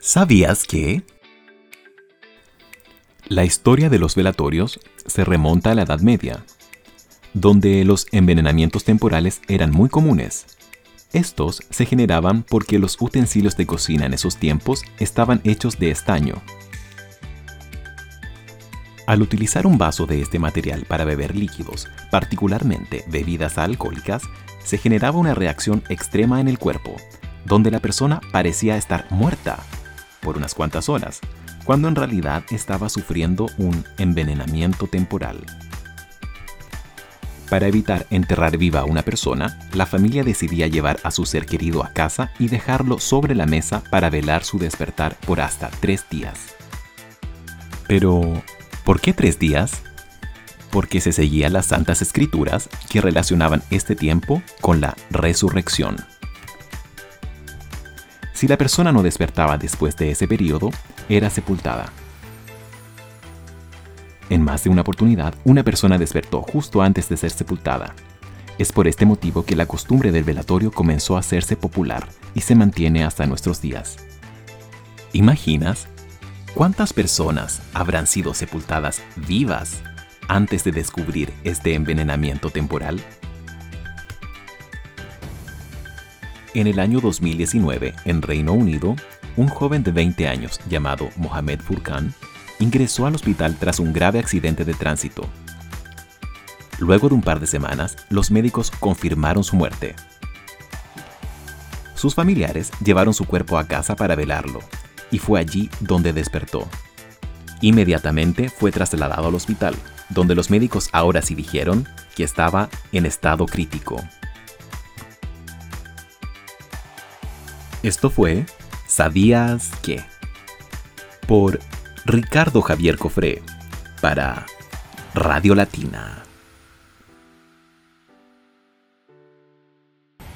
¿Sabías que? La historia de los velatorios se remonta a la Edad Media, donde los envenenamientos temporales eran muy comunes. Estos se generaban porque los utensilios de cocina en esos tiempos estaban hechos de estaño. Al utilizar un vaso de este material para beber líquidos, particularmente bebidas alcohólicas, se generaba una reacción extrema en el cuerpo, donde la persona parecía estar muerta por unas cuantas horas, cuando en realidad estaba sufriendo un envenenamiento temporal. Para evitar enterrar viva a una persona, la familia decidía llevar a su ser querido a casa y dejarlo sobre la mesa para velar su despertar por hasta tres días. Pero, ¿por qué tres días? Porque se seguían las santas escrituras que relacionaban este tiempo con la resurrección. Si la persona no despertaba después de ese periodo, era sepultada. En más de una oportunidad, una persona despertó justo antes de ser sepultada. Es por este motivo que la costumbre del velatorio comenzó a hacerse popular y se mantiene hasta nuestros días. ¿Imaginas cuántas personas habrán sido sepultadas vivas antes de descubrir este envenenamiento temporal? En el año 2019, en Reino Unido, un joven de 20 años llamado Mohamed Furkan ingresó al hospital tras un grave accidente de tránsito. Luego de un par de semanas, los médicos confirmaron su muerte. Sus familiares llevaron su cuerpo a casa para velarlo, y fue allí donde despertó. Inmediatamente fue trasladado al hospital, donde los médicos ahora sí dijeron que estaba en estado crítico. Esto fue ¿Sabías qué? Por Ricardo Javier Cofré para Radio Latina.